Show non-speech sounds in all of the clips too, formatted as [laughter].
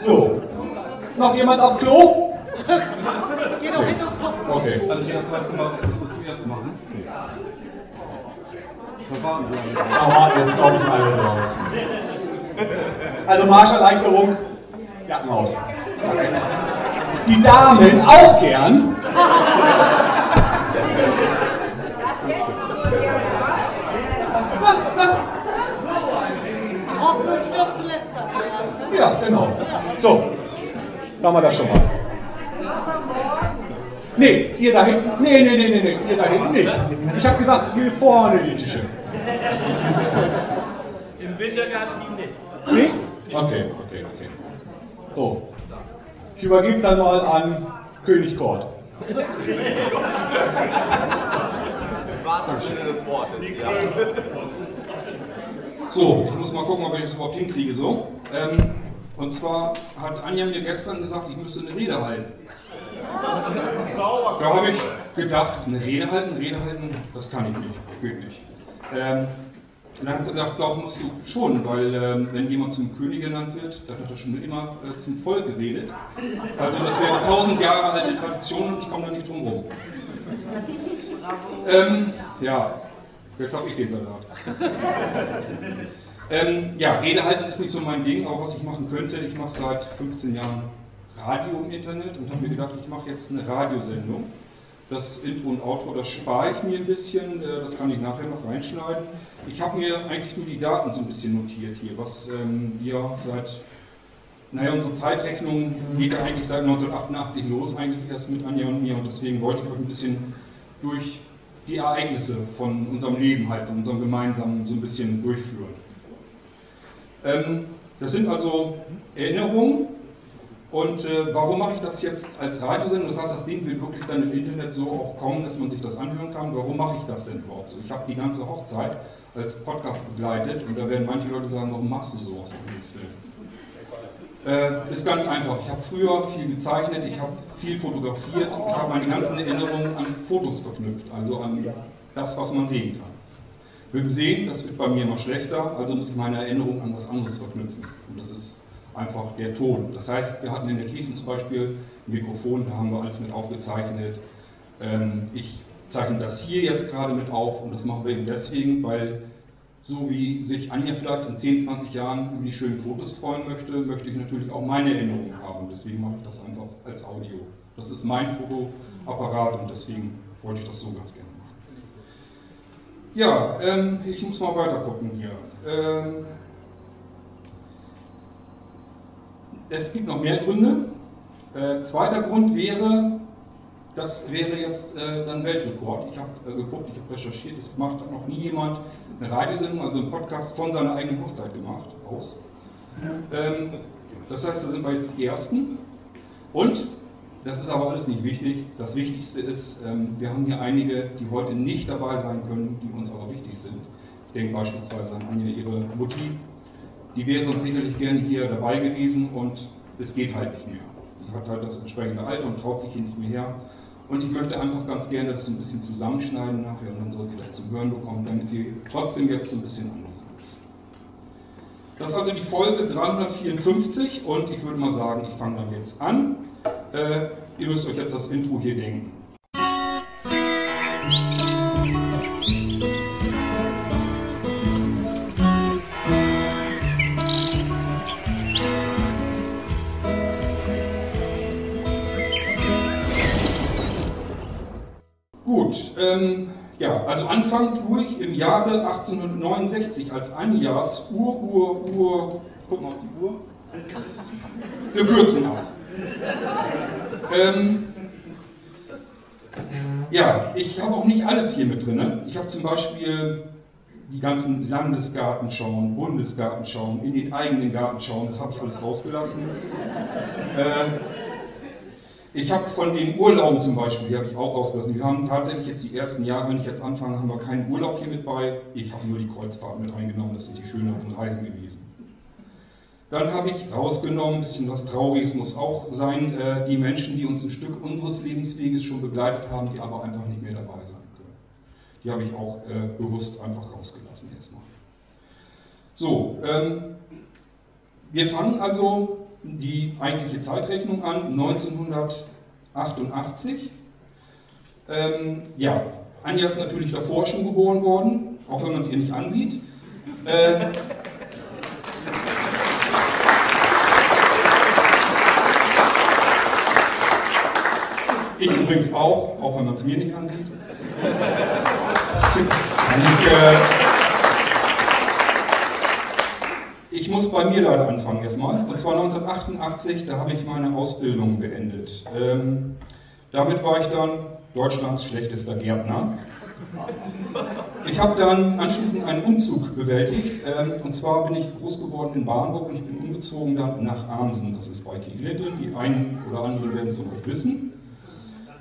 So. Noch jemand auf Klo? [laughs] Geh doch hin und guck. Okay. Andreas, weißt du was, was wir zuerst machen? Da warten Sie alle. Da warten jetzt, glaube ich, alle drauf. Also Marscherleichterung, Jacken auf. [laughs] Die Damen auch gern. [laughs] Hoffnung stirbt zuletzt, Andreas. ne? Ja, genau. So, da haben wir das schon mal. Nee, ihr da hinten. Nee, nee, nee, nee, nee, ihr da hinten nicht. Ich habe gesagt, hier vorne die Tische. Im Wintergarten die nicht. Nee? Okay, okay, okay. So. Ich übergebe dann mal an König Kort. So, ich muss mal gucken, ob ich das überhaupt hinkriege so. Ähm, und zwar hat Anja mir gestern gesagt, ich müsste eine Rede halten. Da habe ich gedacht, eine Rede halten, Rede halten, das kann ich nicht, geht nicht. Ähm, und dann hat sie gesagt, doch musst du schon, weil ähm, wenn jemand zum König genannt wird, dann hat er schon immer äh, zum Volk geredet. Also das wäre tausend Jahre alte Tradition und ich komme da nicht drum rum. Ähm, ja, jetzt habe ich den Salat. Ähm, ja, Rede halten ist nicht so mein Ding, aber was ich machen könnte, ich mache seit 15 Jahren Radio im Internet und habe mir gedacht, ich mache jetzt eine Radiosendung. Das Intro und Outro, das spare ich mir ein bisschen, äh, das kann ich nachher noch reinschneiden. Ich habe mir eigentlich nur die Daten so ein bisschen notiert hier, was ähm, wir seit, naja, unsere Zeitrechnung geht eigentlich seit 1988 los, eigentlich erst mit Anja und mir und deswegen wollte ich euch ein bisschen durch die Ereignisse von unserem Leben halt, von unserem gemeinsamen so ein bisschen durchführen. Ähm, das sind also Erinnerungen. Und äh, warum mache ich das jetzt als Radiosendung? Das heißt, das Ding wird wirklich dann im Internet so auch kommen, dass man sich das anhören kann. Warum mache ich das denn überhaupt so? Ich habe die ganze Hochzeit als Podcast begleitet und da werden manche Leute sagen, warum machst du sowas? Äh, ist ganz einfach. Ich habe früher viel gezeichnet, ich habe viel fotografiert, ich habe meine ganzen Erinnerungen an Fotos verknüpft, also an das, was man sehen kann. Mit Sehen, das wird bei mir immer schlechter, also muss ich meine Erinnerung an was anderes verknüpfen. Und das ist einfach der Ton. Das heißt, wir hatten in der Kirche zum Beispiel ein Mikrofon, da haben wir alles mit aufgezeichnet. Ähm, ich zeichne das hier jetzt gerade mit auf und das machen wir eben deswegen, weil so wie sich Anja vielleicht in 10, 20 Jahren über die schönen Fotos freuen möchte, möchte ich natürlich auch meine Erinnerungen haben. Deswegen mache ich das einfach als Audio. Das ist mein Fotoapparat und deswegen wollte ich das so ganz gerne. Ja, ähm, ich muss mal weiter gucken hier. Ähm, es gibt noch mehr Gründe. Äh, zweiter Grund wäre, das wäre jetzt äh, dann Weltrekord. Ich habe äh, geguckt, ich habe recherchiert, es macht noch nie jemand eine Radiosendung, also einen Podcast von seiner eigenen Hochzeit gemacht, aus. Ähm, das heißt, da sind wir jetzt die Ersten. Und, das ist aber alles nicht wichtig, das Wichtigste ist, ähm, wir haben hier einige, die heute nicht dabei sein können, die uns aber wichtig sind. Ich denke beispielsweise an Anja, ihre Mutti, die wäre sonst sicherlich gerne hier dabei gewesen und es geht halt nicht mehr. Die hat halt das entsprechende Alter und traut sich hier nicht mehr her. Und ich möchte einfach ganz gerne das so ein bisschen zusammenschneiden nachher und dann soll sie das zu hören bekommen, damit sie trotzdem jetzt so ein bisschen anwesend ist. Das ist also die Folge 354 und ich würde mal sagen, ich fange dann jetzt an. Äh, ihr müsst euch jetzt das Intro hier denken. Gut, ähm, ja, also anfangen tue ich im Jahre 1869 als Anjas Ur, Ur, Ur, guck mal auf die Uhr. Wir kürzen ab. Ähm, ja, ich habe auch nicht alles hier mit drin. Ich habe zum Beispiel die ganzen Landesgartenschauen, Bundesgartenschauen, in den eigenen Gartenschauen, das habe ich alles rausgelassen. Äh, ich habe von den Urlauben zum Beispiel, die habe ich auch rausgelassen. Wir haben tatsächlich jetzt die ersten Jahre, wenn ich jetzt anfange, haben wir keinen Urlaub hier mit bei. Ich habe nur die Kreuzfahrt mit reingenommen, das sind die schöneren Reisen gewesen. Dann habe ich rausgenommen, ein bisschen was Trauriges muss auch sein, äh, die Menschen, die uns ein Stück unseres Lebensweges schon begleitet haben, die aber einfach nicht mehr dabei sein können. Die habe ich auch äh, bewusst einfach rausgelassen erstmal. So, ähm, wir fangen also die eigentliche Zeitrechnung an, 1988. Ähm, ja, Anja ist natürlich davor schon geboren worden, auch wenn man es ihr nicht ansieht. Äh, ich übrigens auch, auch wenn man es mir nicht ansieht. Ich, äh, ich muss bei mir leider anfangen erstmal. Und zwar 1988, da habe ich meine Ausbildung beendet. Ähm, damit war ich dann Deutschlands schlechtester Gärtner. Ich habe dann anschließend einen Umzug bewältigt. Ähm, und zwar bin ich groß geworden in Barnburg und ich bin umgezogen dann nach Amsen. Das ist bei Kieglitten. Die einen oder anderen werden es von euch wissen.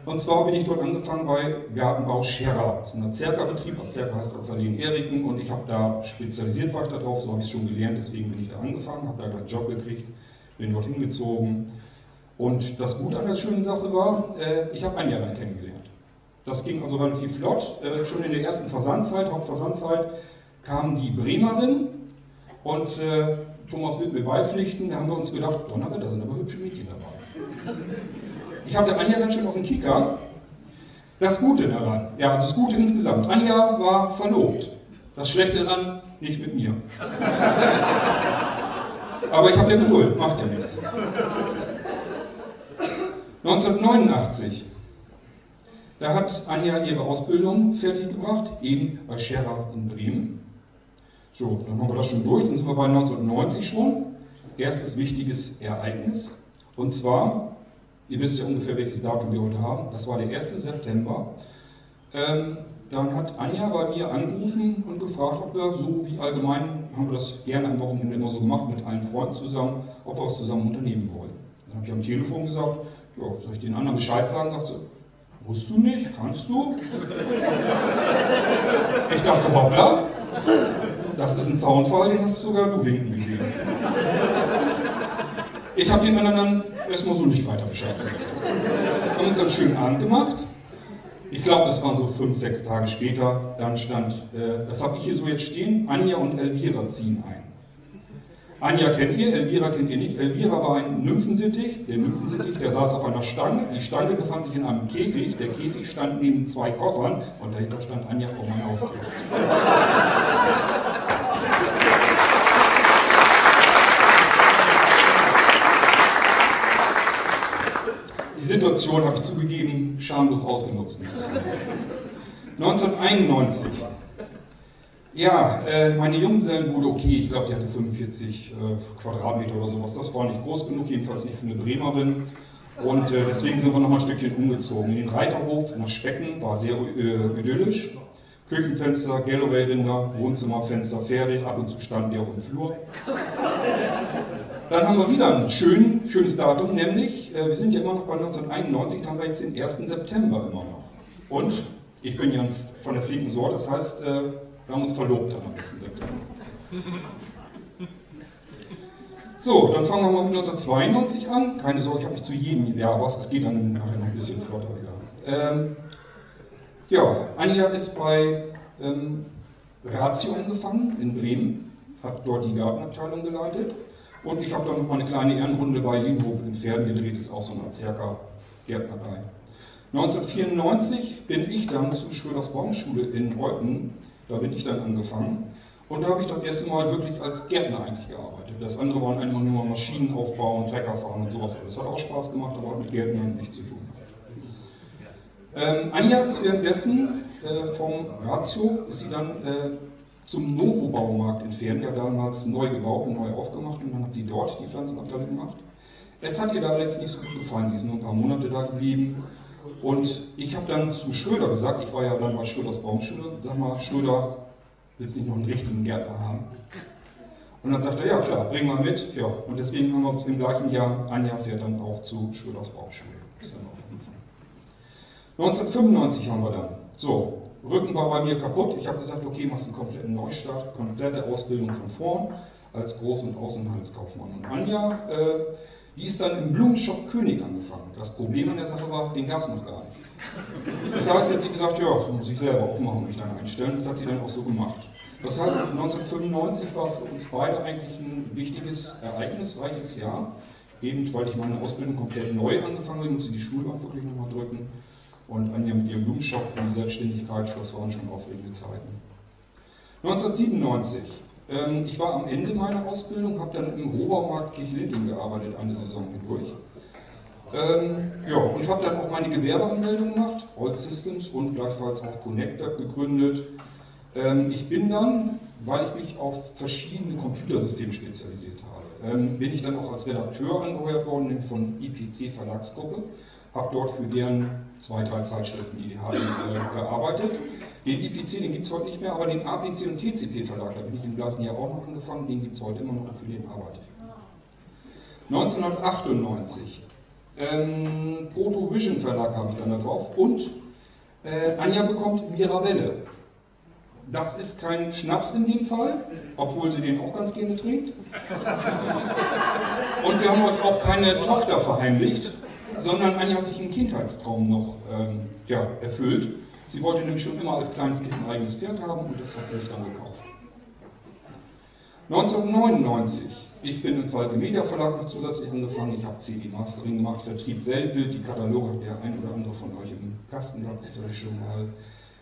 Und zwar bin ich dort angefangen bei Gartenbau Scherer. Das ist ein Azerka-Betrieb. Azerka heißt Azalin Eriken und ich habe da spezialisiert war ich darauf, so habe ich es schon gelernt, deswegen bin ich da angefangen, habe da gleich einen Job gekriegt, bin dort hingezogen. Und das Gute an der schönen Sache war, äh, ich habe ein Jahr lang kennengelernt. Das ging also relativ flott. Äh, schon in der ersten Versandzeit, Hauptversandzeit, kam die Bremerin und äh, Thomas wird mir beipflichten. Da haben wir uns gedacht, Donnerwetter, da sind aber hübsche Mädchen dabei. Ich hatte Anja dann schon auf dem Kicker. Das Gute daran, ja, also das Gute insgesamt. Anja war verlobt. Das Schlechte daran, nicht mit mir. [laughs] Aber ich habe ja Geduld, macht ja nichts. 1989 da hat Anja ihre Ausbildung fertiggebracht, eben bei Scherer in Bremen. So, dann haben wir das schon durch, dann sind wir bei 1990 schon. Erstes wichtiges Ereignis. Und zwar, ihr wisst ja ungefähr, welches Datum wir heute haben, das war der 1. September. Ähm, dann hat Anja bei mir angerufen und gefragt, ob wir so wie allgemein, haben wir das gerne am Wochenende immer so gemacht, mit allen Freunden zusammen, ob wir was zusammen unternehmen wollen. Dann habe ich am Telefon gesagt, ja, soll ich den anderen Bescheid sagen? Sagt sie, Musst du nicht? Kannst du? [laughs] Ich dachte, hoppla, das ist ein Zaunfall, den hast du sogar du winken gesehen. Ich habe den anderen erstmal so nicht weiter Bescheid gesagt. Haben uns einen schönen Abend gemacht. Ich glaube, das waren so fünf, sechs Tage später. Dann stand, äh, das habe ich hier so jetzt stehen, Anja und Elvira ziehen ein. Anja kennt ihr, Elvira kennt ihr nicht. Elvira war ein Nymphensittich. Der Nymphensittich, der saß auf einer Stange. Die Stange befand sich in einem Käfig. Der Käfig stand neben zwei Koffern und dahinter stand Anja vor meiner Haustür. Situation habe ich zugegeben schamlos ausgenutzt. 1991 ja, äh, meine Junggesellenbude, okay, ich glaube, die hatte 45 äh, Quadratmeter oder sowas. Das war nicht groß genug, jedenfalls nicht für eine Bremerin. Und äh, deswegen sind wir noch mal ein Stückchen umgezogen. In den Reiterhof nach Specken war sehr äh, idyllisch. Küchenfenster, Galloway-Rinder, Wohnzimmerfenster, Pferde, ab und zu standen die auch im Flur. Dann haben wir wieder ein schön, schönes Datum, nämlich, äh, wir sind ja immer noch bei 1991, da haben wir jetzt den 1. September immer noch. Und ich bin ja von der fliegenden Sorte, das heißt, äh, wir haben uns verlobt am 1. September. So, dann fangen wir mal mit 1992 an. Keine Sorge, ich habe nicht zu jedem Jahr was, es geht dann nachher noch ein bisschen flotter wieder. Ähm, ja, Anja ist bei ähm, Ratio angefangen in Bremen, hat dort die Gartenabteilung geleitet und ich habe dann noch mal eine kleine Ehrenrunde bei Lienhoop in Pferden gedreht, ist auch so eine Azerka Gärtnerei. 1994 bin ich dann zur Schröders Baumschule in Reuten da bin ich dann angefangen. Und da habe ich das erste Mal wirklich als Gärtner eigentlich gearbeitet. Das andere waren einfach nur Maschinen aufbauen, Trecker fahren und sowas. Das hat auch Spaß gemacht, aber hat mit Gärtnern nichts zu tun. Ähm, ein Jahr währenddessen äh, vom Ratio ist sie dann äh, zum Novo-Baumarkt in Pferden, ja damals neu gebaut und neu aufgemacht und dann hat sie dort die Pflanzenabteilung gemacht. Es hat ihr da allerdings nicht so gut gefallen, sie ist nur ein paar Monate da geblieben und ich habe dann zu Schröder gesagt, ich war ja dann bei Schröders Baumschule, sag mal, Schröder, willst nicht noch einen richtigen Gärtner haben? Und dann sagt er, ja klar, bring mal mit. Ja, und deswegen haben wir im gleichen Jahr, ein Jahr fährt dann auch zu Schröders Baumschule. Ist dann auch 1995 haben wir dann. So, Rücken war bei mir kaputt. Ich habe gesagt, okay, machst einen kompletten Neustart, komplette Ausbildung von vorn als Groß- und Außenhandelskaufmann. Und Anja äh, die ist dann im Blumenshop König angefangen. Das Problem an der Sache war, den gab es noch gar nicht. Das heißt, sie hat sich gesagt, ja, muss ich selber aufmachen und mich dann einstellen. Das hat sie dann auch so gemacht. Das heißt, 1995 war für uns beide eigentlich ein wichtiges, ereignisreiches Jahr. eben weil ich meine Ausbildung komplett neu angefangen habe, musste die Schulbank wirklich nochmal drücken. Und Anja mit ihrem Blumenshop und die Selbstständigkeit, das waren schon aufregende Zeiten. 1997. Ähm, ich war am Ende meiner Ausbildung, habe dann im Rohbaumarkt Kirchlinding gearbeitet, eine Saison hindurch. Ähm, ja, und habe dann auch meine Gewerbeanmeldung gemacht, All Systems und gleichfalls auch Connect Web gegründet. Ähm, ich bin dann, weil ich mich auf verschiedene Computersysteme spezialisiert habe, ähm, bin ich dann auch als Redakteur angeheuert worden, von IPC Verlagsgruppe, habe dort für deren zwei, drei Zeitschriften, die die haben, äh, gearbeitet. Den IPC, den gibt es heute nicht mehr, aber den APC und TCP Verlag, da bin ich im gleichen Jahr auch noch angefangen, den gibt es heute immer noch und für den arbeite ich. 1998 ähm, Proto Vision Verlag habe ich dann da drauf und äh, Anja bekommt Mirabelle. Das ist kein Schnaps in dem Fall, obwohl sie den auch ganz gerne trinkt. Und wir haben euch auch keine Tochter verheimlicht, sondern Anja hat sich einen Kindheitstraum noch ähm, ja, erfüllt. Sie wollte nämlich schon immer als kleines Kind ein eigenes Pferd haben und das hat sie sich dann gekauft. 1999 ich bin im Falke Media Verlag noch zusätzlich angefangen. Ich habe CD Mastering gemacht, Vertrieb Weltbild. Die Kataloge der ein oder andere von euch im Kasten gehabt, sicherlich schon mal.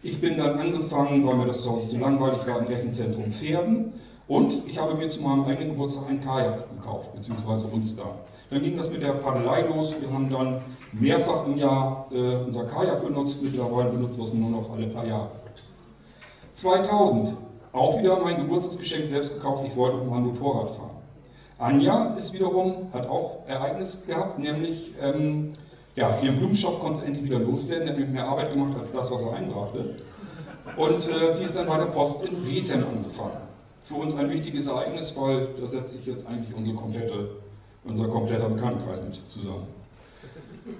Ich bin dann angefangen, weil mir das Hause zu langweilig war, im Rechenzentrum Pferden. Und ich habe mir zu meinem eigenen Geburtstag ein Kajak gekauft, beziehungsweise uns da. Dann ging das mit der Paddelei los. Wir haben dann mehrfach im Jahr äh, unser Kajak benutzt. Mittlerweile benutzen wir es nur noch alle paar Jahre. 2000, auch wieder mein Geburtstagsgeschenk selbst gekauft. Ich wollte noch mal ein Motorrad fahren. Anja ist wiederum, hat auch Ereignis gehabt, nämlich ähm, ja, ihren Blumenshop konnte sie endlich wieder loswerden, der hat mehr Arbeit gemacht als das, was er einbrachte. Und äh, sie ist dann bei der Post in Rethem angefangen. Für uns ein wichtiges Ereignis, weil da setzt sich jetzt eigentlich unsere komplette, unser kompletter Bekanntenkreis mit zusammen.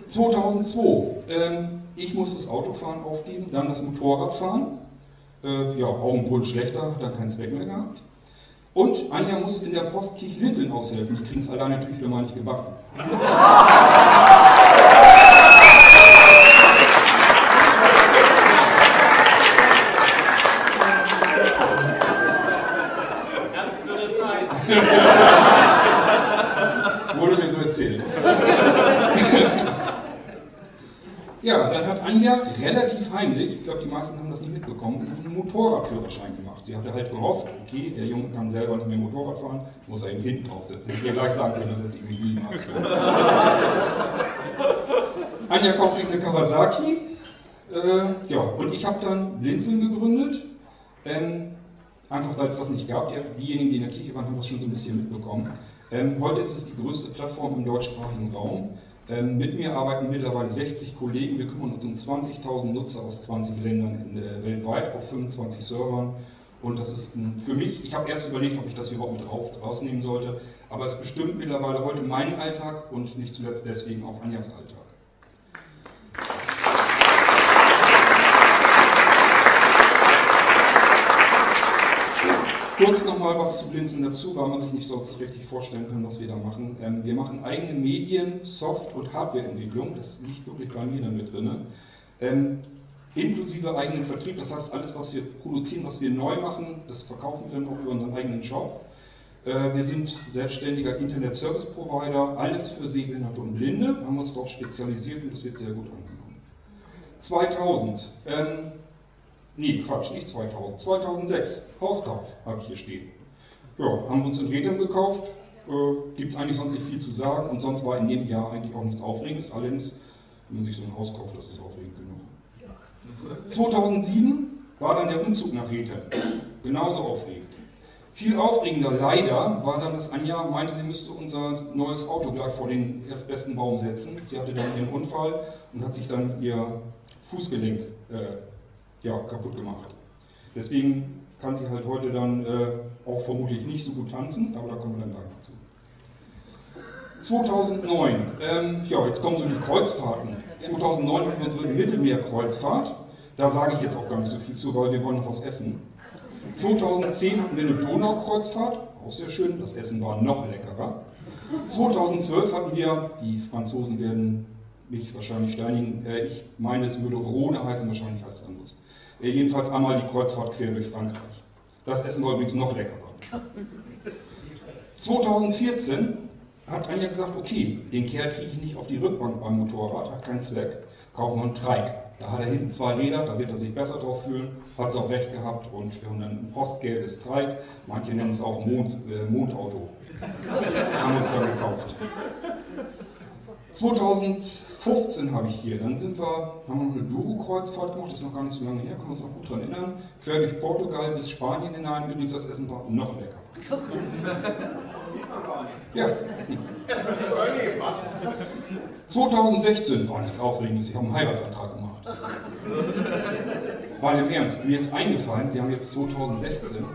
2002, ähm, ich muss das Autofahren aufgeben, dann das Motorradfahren. Äh, ja, Augen wurden schlechter, dann keinen Zweck mehr gehabt. Und Anja muss in der Postkirche Linteln aushelfen. Die kriegen es alleine natürlich wieder mal nicht gebacken. [laughs] Wurde mir so erzählt. Ja, dann hat Anja relativ heimlich, ich glaube, die meisten das nicht mitbekommen, einen Motorradführerschein gemacht. Sie hatte halt gehofft, okay, der Junge kann selber nicht mehr Motorrad fahren, muss er eben hinten draufsetzen. Ich will gleich sagen können, dann setze ich mich nie [laughs] Anja kauft sich eine Kawasaki. Äh, ja, und ich habe dann Blinzeln gegründet. Ähm, einfach weil es das nicht gab. Diejenigen, die in der Kirche waren, haben das schon so ein bisschen mitbekommen. Ähm, heute ist es die größte Plattform im deutschsprachigen Raum. Ähm, mit mir arbeiten mittlerweile 60 Kollegen. Wir kümmern uns um 20.000 Nutzer aus 20 Ländern in, äh, weltweit auf 25 Servern. Und das ist ein, für mich, ich habe erst überlegt, ob ich das überhaupt mit raus, rausnehmen sollte, aber es bestimmt mittlerweile heute meinen Alltag und nicht zuletzt deswegen auch Anjas Alltag. Kurz nochmal was zu Blinzeln dazu, weil man sich nicht so richtig vorstellen kann, was wir da machen. Ähm, wir machen eigene Medien-, Soft- und Hardwareentwicklung, das liegt wirklich bei mir damit drin. Ähm, inklusive eigenen Vertrieb, das heißt alles, was wir produzieren, was wir neu machen, das verkaufen wir dann auch über unseren eigenen Shop. Äh, wir sind selbstständiger Internet-Service-Provider, alles für Sehbehinderte und Blinde, haben uns darauf spezialisiert und das wird sehr gut angenommen. 2000, ähm, Nee, Quatsch, nicht 2000. 2006, Hauskauf habe ich hier stehen. Ja, haben uns in Rethem gekauft. Äh, Gibt es eigentlich sonst nicht viel zu sagen und sonst war in dem Jahr eigentlich auch nichts Aufregendes. Allerdings, wenn man sich so ein Haus kauft, das ist aufregend genug. 2007 war dann der Umzug nach Rethem. Genauso aufregend. Viel aufregender leider war dann, dass Anja meinte, sie müsste unser neues Auto gleich vor den erstbesten Baum setzen. Sie hatte dann ihren Unfall und hat sich dann ihr Fußgelenk äh, ja, kaputt gemacht. Deswegen kann sie halt heute dann äh, auch vermutlich nicht so gut tanzen, aber da kommen wir dann gleich noch zu. 2009, ähm, ja, jetzt kommen so die Kreuzfahrten. 2009 hatten wir unsere Mittelmeerkreuzfahrt. Da sage ich jetzt auch gar nicht so viel zu, weil wir wollen noch was essen. 2010 hatten wir eine Donaukreuzfahrt, auch sehr schön, das Essen war noch leckerer. 2012 hatten wir, die Franzosen werden mich wahrscheinlich steinigen, äh, ich meine, es würde Rhone heißen, wahrscheinlich heißt es anders. Äh, jedenfalls einmal die Kreuzfahrt quer durch Frankreich. Das Essen war übrigens noch leckerer. 2014 hat Anja gesagt, okay, den Kerl kriege ich nicht auf die Rückbank beim Motorrad, hat keinen Zweck, kaufen wir einen Trike. Da hat er hinten zwei Räder, da wird er sich besser drauf fühlen, hat es auch recht gehabt und wir haben dann ein postgelbes Trike, manche nennen es auch Mond, äh, Mondauto. haben uns dann gekauft. 2015 habe ich hier, dann sind wir, haben wir noch eine Duro-Kreuzfahrt gemacht, das ist noch gar nicht so lange her, können wir uns noch gut daran erinnern. Quer durch Portugal bis Spanien hinein, übrigens das Essen war noch lecker. Ja. 2016 war nichts Aufregendes, ich habe einen Heiratsantrag gemacht. Weil im Ernst, mir ist eingefallen, wir haben jetzt 2016,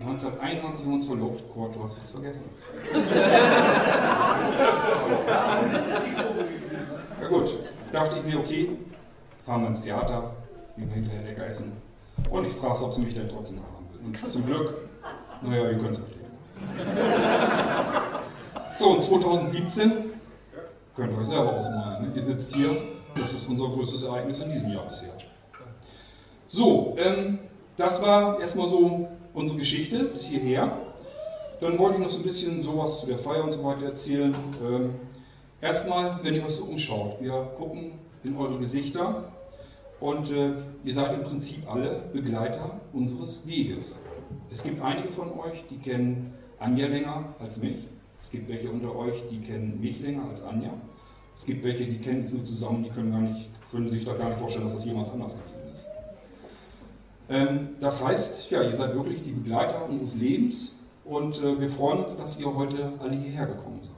1991 haben wir uns verlobt. Kurt, du hast was vergessen. [laughs] Ja gut, dachte ich mir, okay, fahren wir ins Theater, gehen wir hinterher lecker essen. Und ich frage ob sie mich denn trotzdem haben will. Und zum Glück, naja, ihr könnt es verstehen. So, und 2017, könnt ihr euch selber ausmalen, ne? ihr sitzt hier, das ist unser größtes Ereignis in diesem Jahr bisher. So, ähm, das war erstmal so unsere Geschichte bis hierher. Dann wollte ich noch so ein bisschen sowas zu der Feier und so weiter erzählen. Ähm, erstmal, wenn ihr euch so umschaut, wir gucken in eure Gesichter und äh, ihr seid im Prinzip alle Begleiter unseres Weges. Es gibt einige von euch, die kennen Anja länger als mich. Es gibt welche unter euch, die kennen mich länger als Anja. Es gibt welche, die kennen es nur zusammen, die können, gar nicht, können sich da gar nicht vorstellen, dass das jemals anders gewesen ist. Ähm, das heißt, ja, ihr seid wirklich die Begleiter unseres Lebens und äh, wir freuen uns, dass ihr heute alle hierher gekommen seid.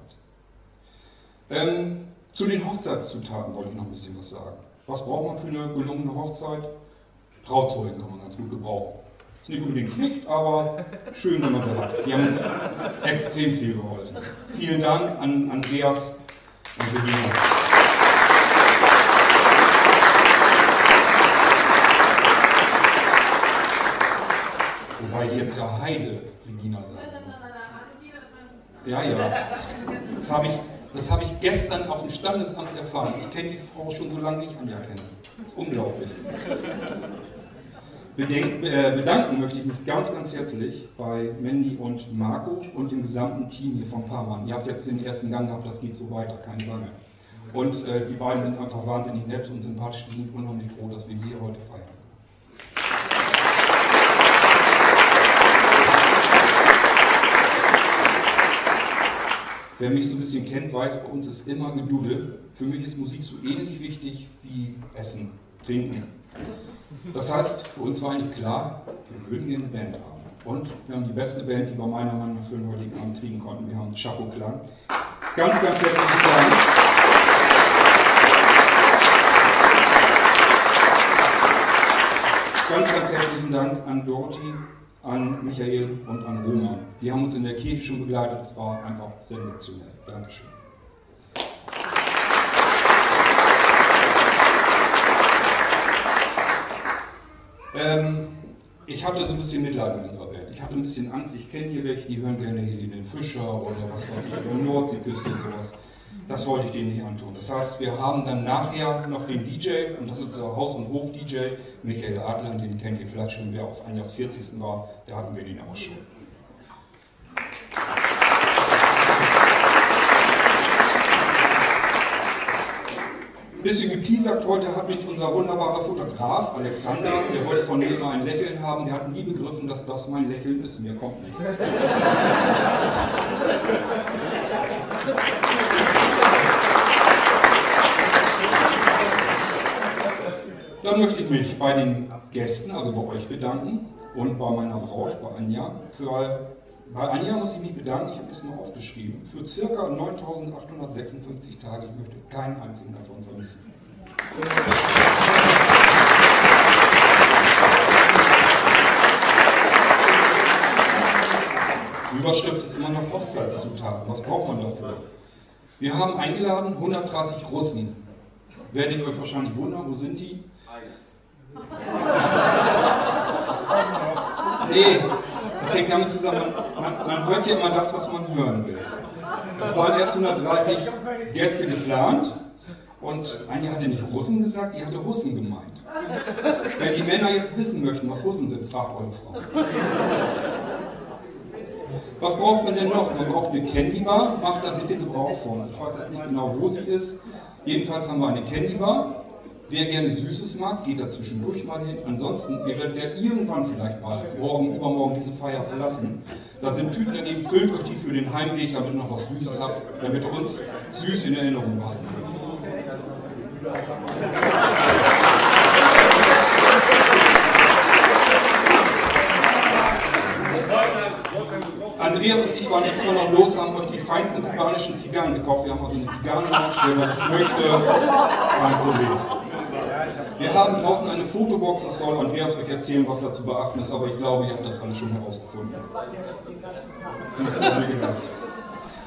Ähm, zu den Hochzeitszutaten wollte ich noch ein bisschen was sagen. Was braucht man für eine gelungene Hochzeit? Trauzeugen kann man ganz gut gebrauchen. Ist nicht unbedingt Pflicht, aber schön, wenn man sie hat. Die haben uns extrem viel geholfen. Vielen Dank an Andreas und Regina. Wobei ich jetzt ja Heide Regina sagen muss. Ja, ja. Das habe ich, das hab ich gestern auf dem Standesamt erfahren. Ich kenne die Frau schon so lange, wie ich Anja kenne. Das ist unglaublich. Bedenken, äh, bedanken möchte ich mich ganz, ganz herzlich bei Mandy und Marco und dem gesamten Team hier von Parmann. Ihr habt jetzt den ersten Gang gehabt, das geht so weiter, keine Bange. Und äh, die beiden sind einfach wahnsinnig nett und sympathisch. Wir sind unheimlich froh, dass wir hier heute feiern. Wer mich so ein bisschen kennt, weiß, bei uns ist immer Gedudel. Für mich ist Musik so ähnlich wichtig wie Essen, Trinken. Das heißt, für uns war eigentlich klar, wir würden gerne eine Band haben. Und wir haben die beste Band, die wir meiner Meinung nach für den heutigen Abend kriegen konnten. Wir haben Chapeau Klang. Ganz, ganz herzlichen Dank. Ganz, ganz herzlichen Dank an Dorothy, an Michael und an Roman. Die haben uns in der Kirche schon begleitet. Es war einfach sensationell. Dankeschön. Ähm, ich hatte so ein bisschen Mitleid mit unserer Welt. Ich hatte ein bisschen Angst. Ich kenne hier welche, die hören gerne Helene Fischer oder was weiß ich, oder Nordseeküste und sowas. Das wollte ich denen nicht antun. Das heißt, wir haben dann nachher noch den DJ, und das ist unser Haus- und Hof-DJ, Michael Adler, den kennt ihr vielleicht schon, wer auf Anjas 40. war, da hatten wir den auch schon. Ein bisschen geteasert heute hat mich unser wunderbarer Fotograf Alexander, der wollte von mir immer ein Lächeln haben, der hat nie begriffen, dass das mein Lächeln ist. Mir kommt nicht. [laughs] Dann möchte ich mich bei den Gästen, also bei euch bedanken und bei meiner Braut, bei Anja, für bei Anja muss ich mich bedanken, ich habe es mal aufgeschrieben, für ca. 9856 Tage. Ich möchte keinen einzigen davon vermissen. Die Überschrift ist immer noch Hochzeitszutaten. Was braucht man dafür? Wir haben eingeladen 130 Russen. Werdet ihr euch wahrscheinlich wundern, wo sind die? [laughs] Nee, das hängt damit zusammen, man, man, hört ja immer das, was man hören will. Es waren erst 130 Gäste geplant und eine hatte nicht Russen gesagt, die hatte Russen gemeint. Wenn die Männer jetzt wissen möchten, was Russen sind, fragt eure Frau. Was braucht man denn noch? Man braucht eine Candy Bar, macht da bitte Gebrauch von. Ich weiß jetzt nicht genau, wo sie ist. Jedenfalls haben wir eine Candy Bar. Wer gerne Süßes mag, geht da zwischendurch mal hin. Ansonsten, ihr werdet ja irgendwann vielleicht mal morgen, übermorgen diese Feier verlassen. Da sind Tüten daneben, füllt euch die für den Heimweg, damit ihr noch was Süßes habt, damit ihr uns süß in Erinnerung behalten. Andreas und ich waren extra noch los, haben euch die feinsten kubanischen Zigarren gekauft. Wir haben also eine Zigarrenlounge, wer das möchte, kein Problem. Wir haben draußen eine Fotobox, das soll Andreas euch erzählen, was da zu beachten ist, aber ich glaube, ihr habt das alles schon herausgefunden. Du, wie gedacht.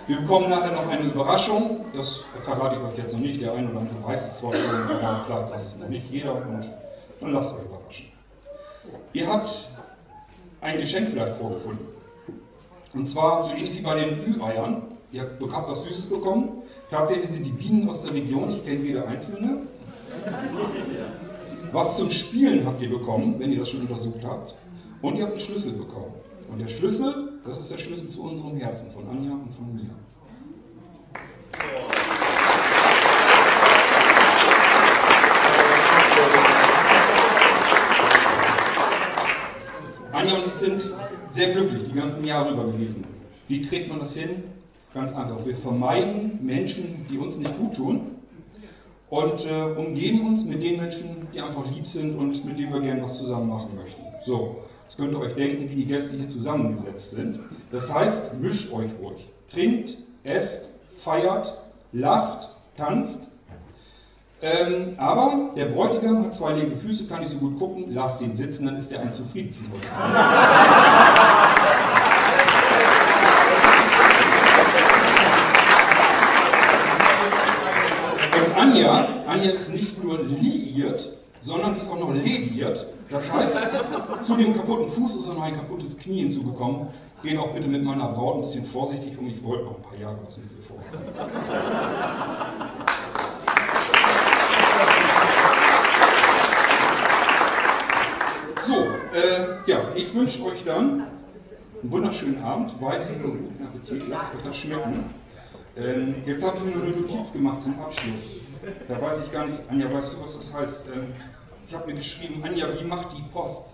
Wir bekommen nachher noch eine Überraschung, das verrate ich euch jetzt noch nicht, der eine oder andere weiß es zwar schon, aber vielleicht weiß es noch nicht jeder und dann lasst euch überraschen. Ihr habt ein Geschenk vielleicht vorgefunden. Und zwar so ähnlich wie bei den Ü-Eiern. Ihr habt was Süßes bekommen. Tatsächlich sind die Bienen aus der Region, ich kenne jede einzelne. Was zum Spielen habt ihr bekommen, wenn ihr das schon untersucht habt. Und ihr habt einen Schlüssel bekommen. Und der Schlüssel, das ist der Schlüssel zu unserem Herzen, von Anja und von mir. Anja und ich sind sehr glücklich die ganzen Jahre über gewesen. Wie kriegt man das hin? Ganz einfach. Wir vermeiden Menschen, die uns nicht gut tun und äh, umgeben uns mit den Menschen, die einfach lieb sind und mit denen wir gerne was zusammen machen möchten. So, jetzt könnt ihr euch denken, wie die Gäste hier zusammengesetzt sind. Das heißt, mischt euch ruhig. Trinkt, esst, feiert, lacht, tanzt. Ähm, aber der Bräutigam hat zwei linke Füße, kann nicht so gut gucken. Lasst ihn sitzen, dann ist er am zufriedensten. Und Anja, Anja ist nicht nur liiert, sondern die ist auch noch lediert. Heißt, zu dem kaputten Fuß ist auch noch ein kaputtes Knie hinzugekommen. Geht auch bitte mit meiner Braut ein bisschen vorsichtig um, ich wollte noch ein paar Jahre was mit ihr vorhaben. So, äh, ja, ich wünsche euch dann einen wunderschönen Abend, weiterhin einen guten Appetit, lasst euch das schmecken. Ähm, jetzt habe ich mir nur eine Notiz gemacht zum Abschluss. Da weiß ich gar nicht, Anja, weißt du, was das heißt? Ähm, ich habe mir geschrieben, Anja, wie macht die Post?